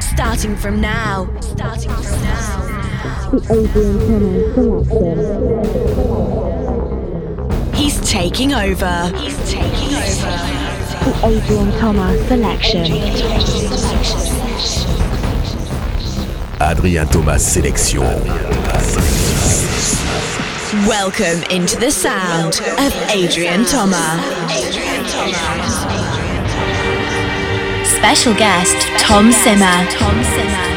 Starting from now. Starting from now. The Adrian Thomas selection. He's taking over. He's taking over. The Adrian Thomas selection. Adrien Thomas sélection. Welcome into the sound of Adrian Thomas. Special guest Tom Simmer. Tom Simmer.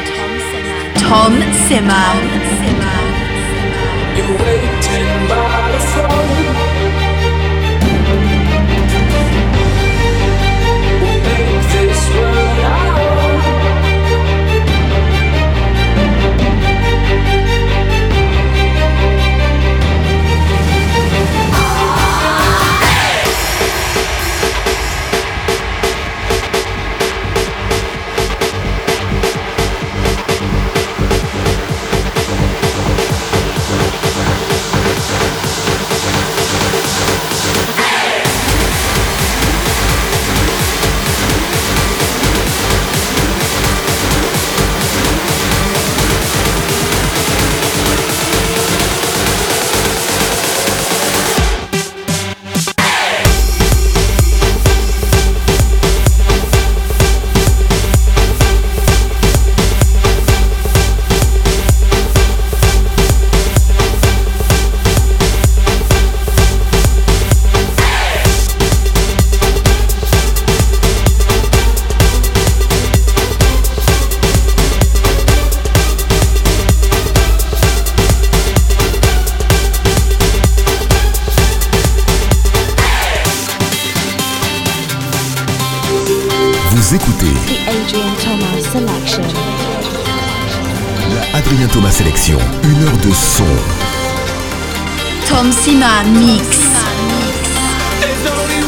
Tom Simmer. You're waiting by the phone. Vous écoutez The Adrian Thomas selection. la Adrien Thomas sélection. Une heure de son. Tom Simmer Mix. There's only one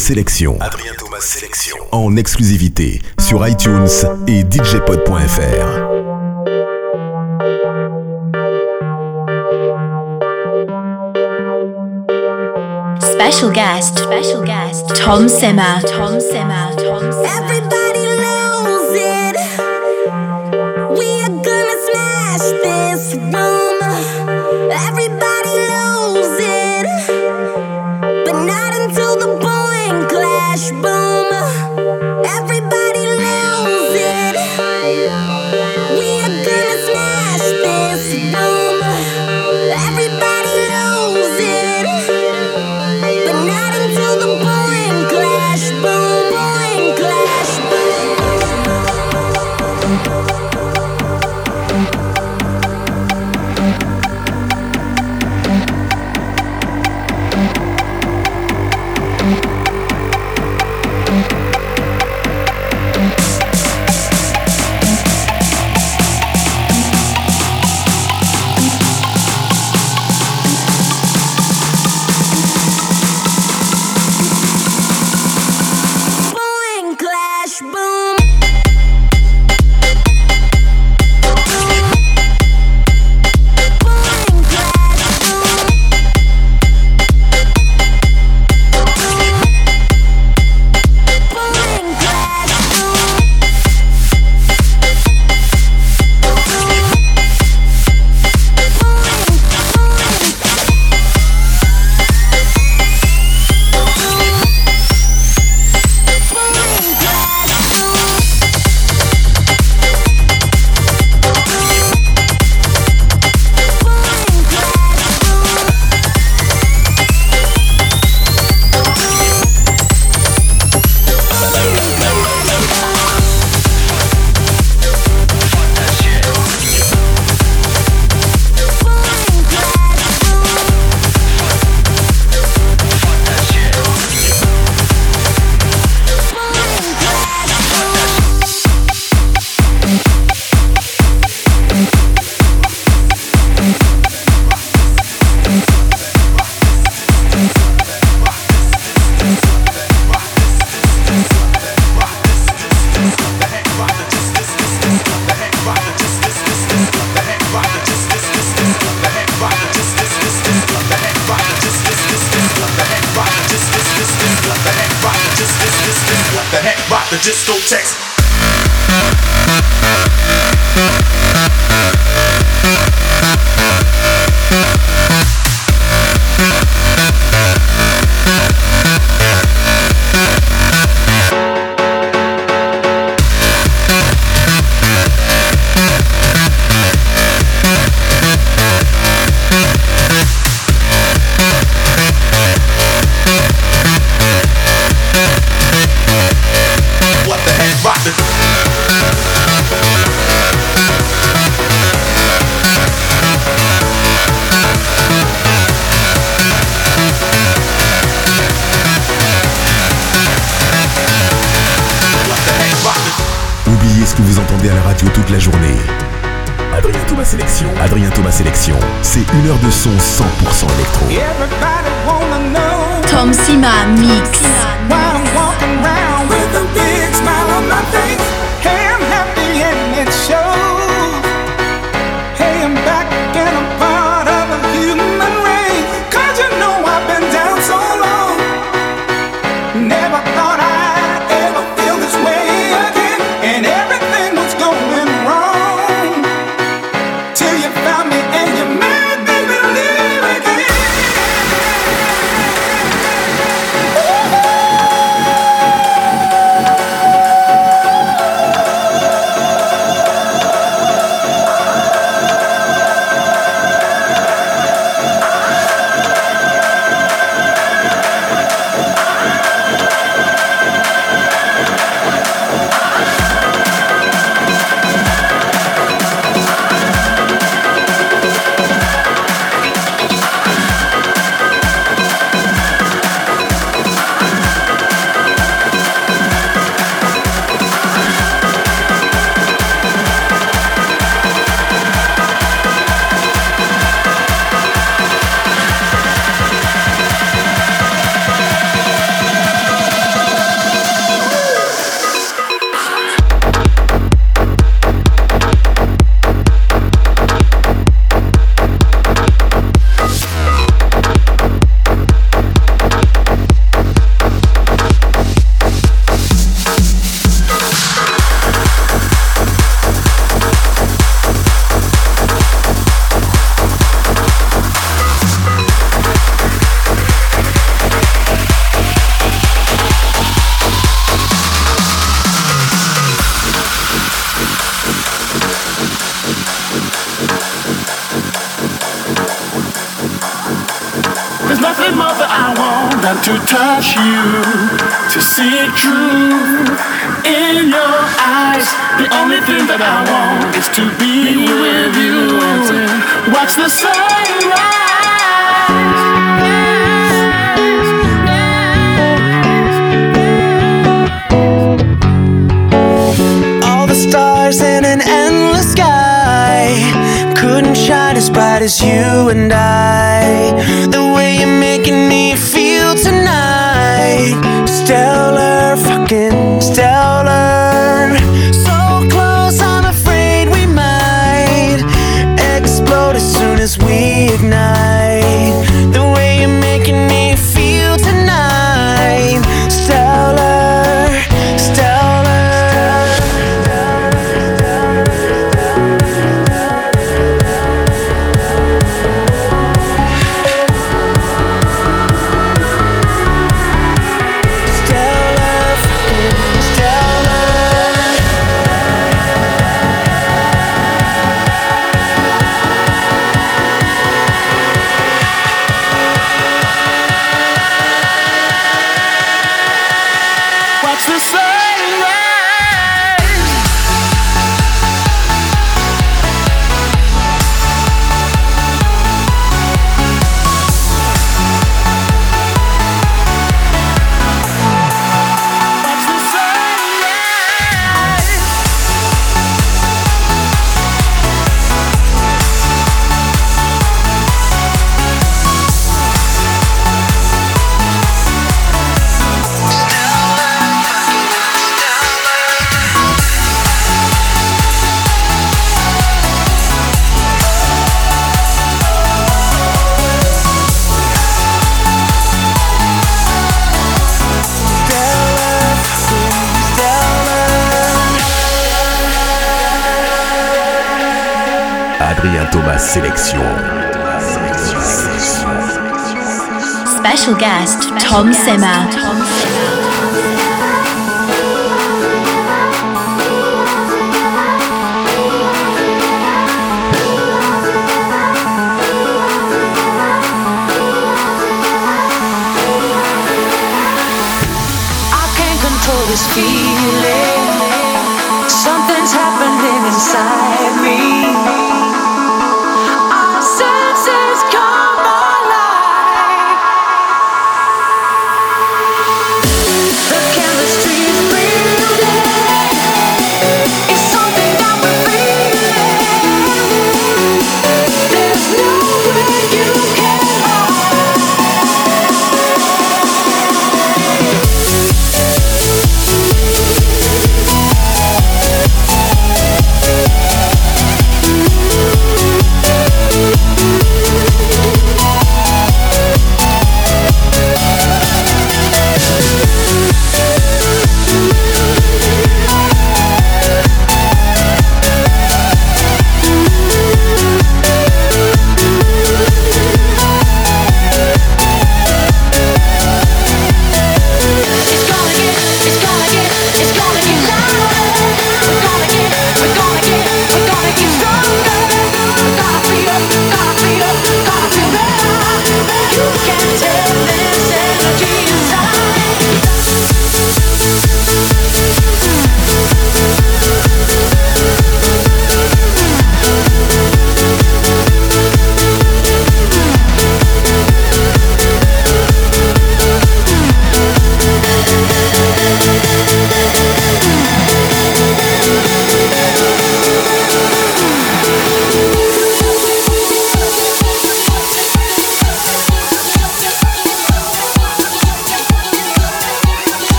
Sélection. Adrien Thomas Sélection. En exclusivité sur iTunes et DJpod.fr. Special guest, special guest, Tom Semmer. Tom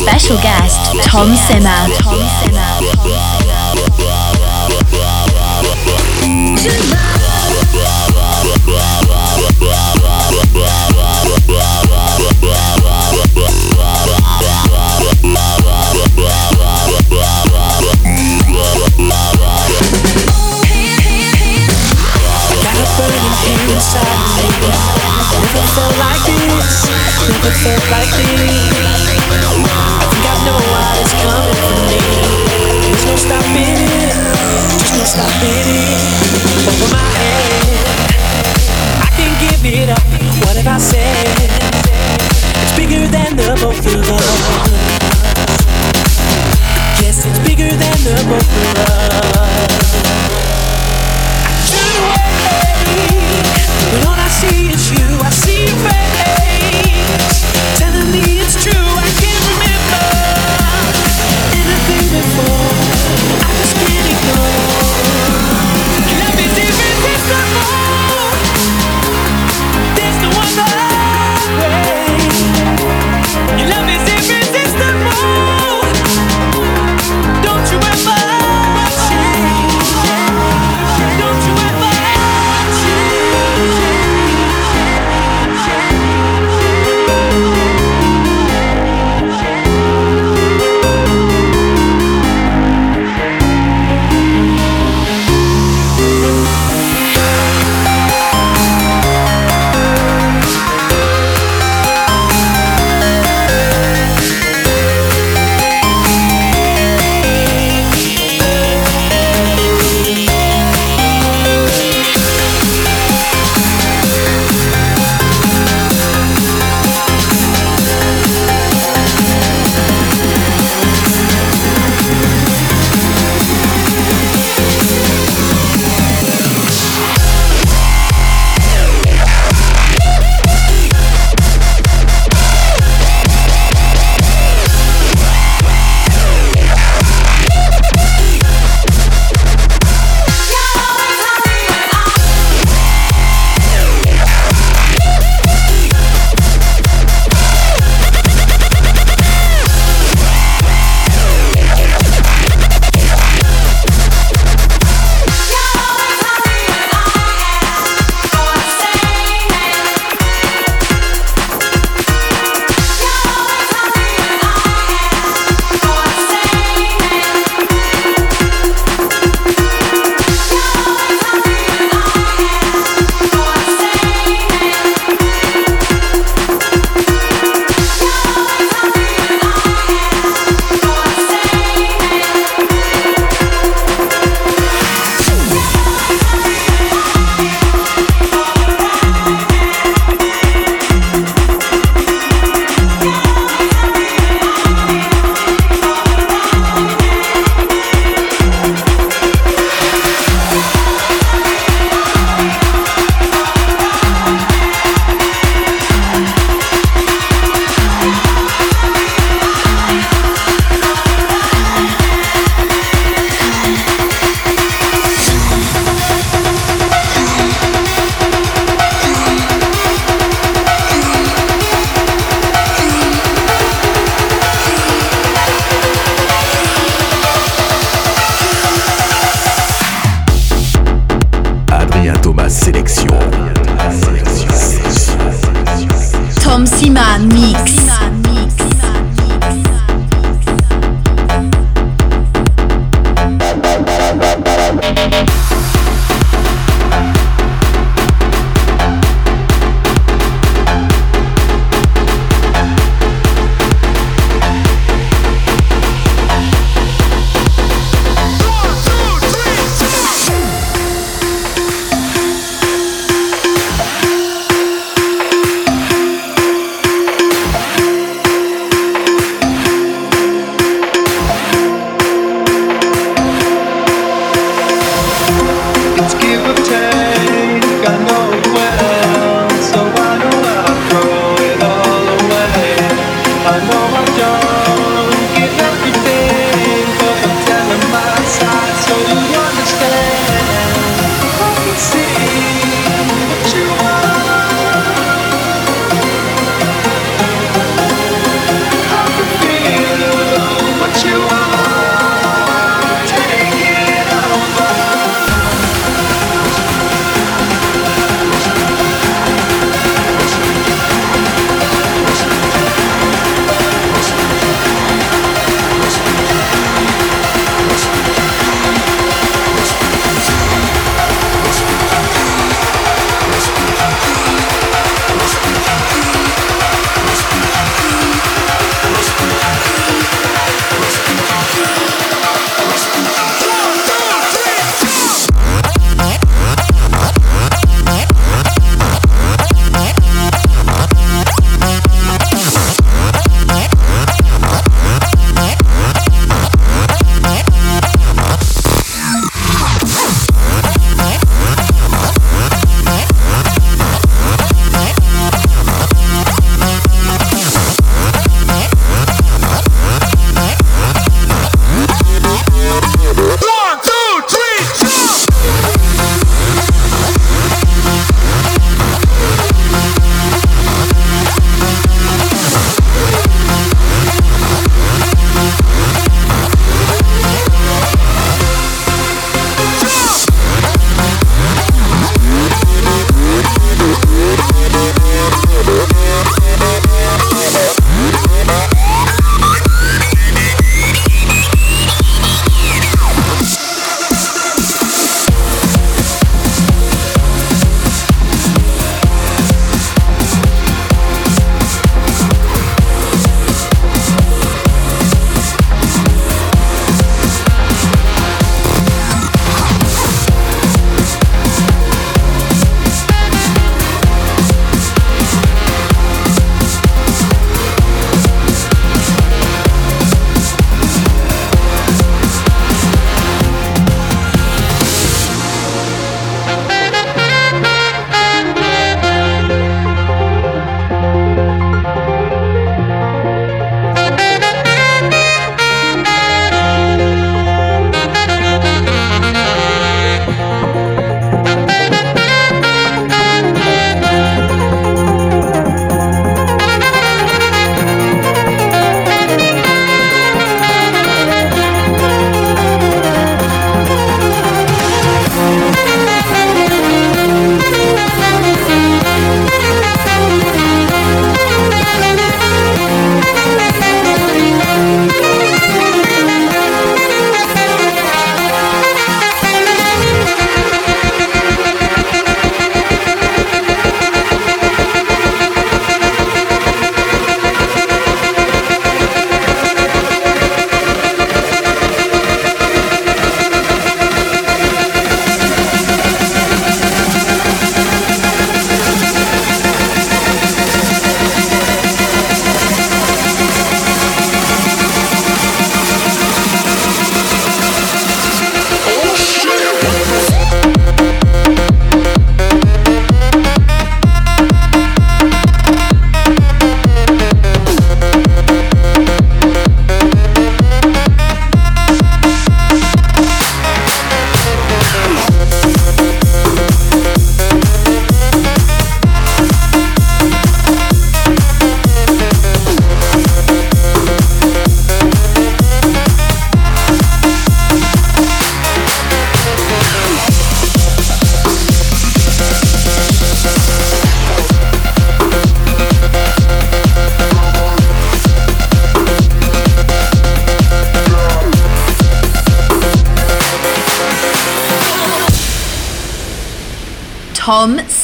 Special guest Tom Simmer. Tom Simmer. could feel like this. Never felt like this. I think I know what is coming for me. There's no stopping it. Just no stopping it. Over my head. I can't give it up. What have I said? It's bigger than the both of us. Yes, it's bigger than the both of us. I turn away, but all I see is you. Sima Mix.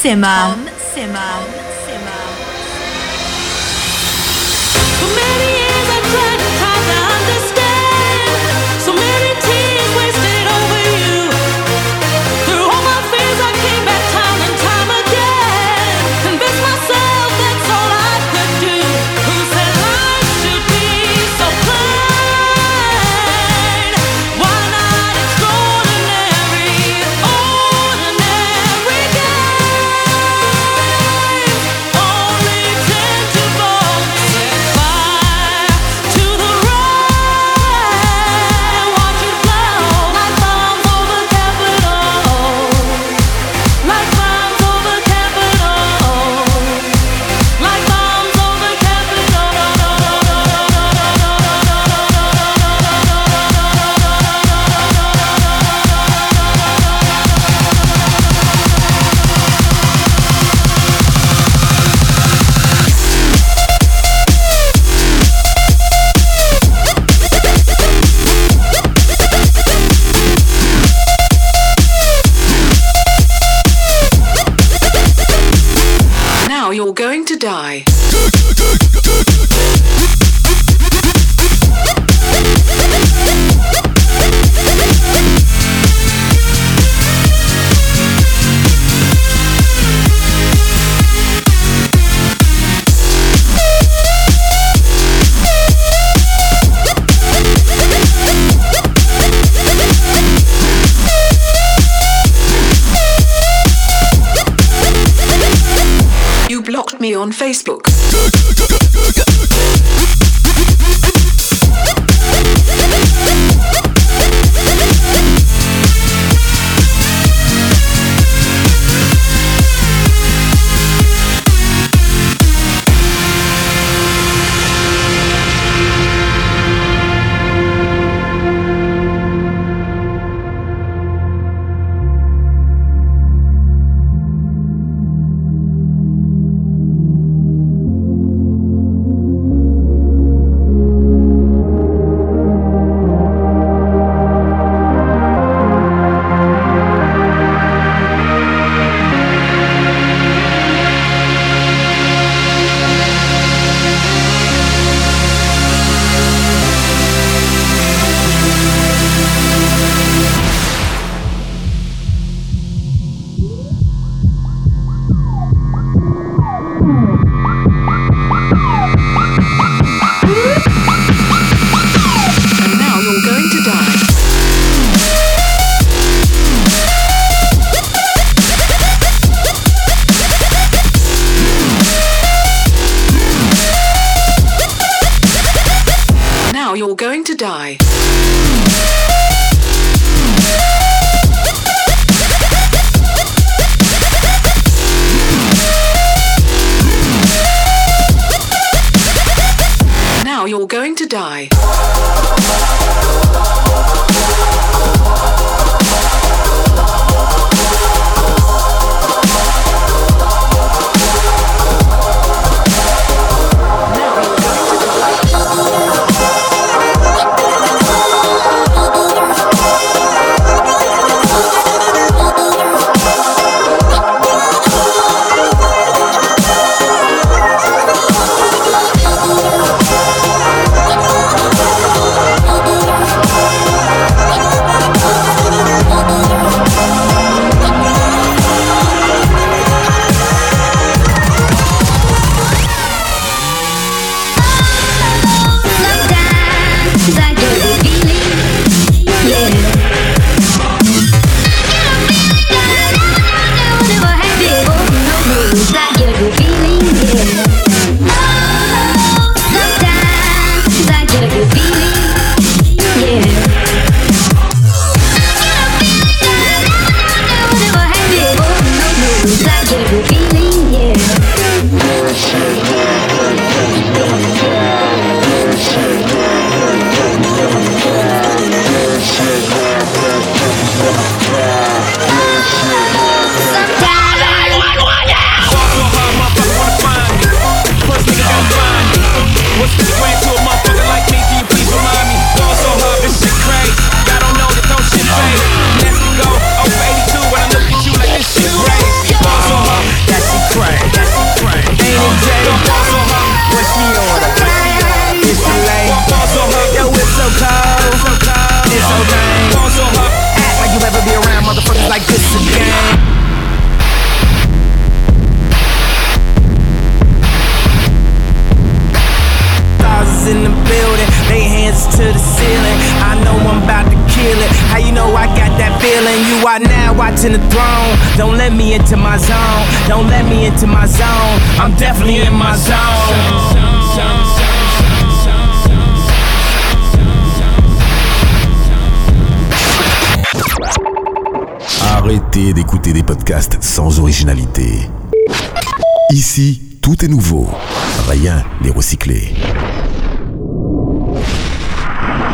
Tom Simmer.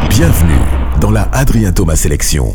Bienvenue dans la Adrien Thomas Sélection.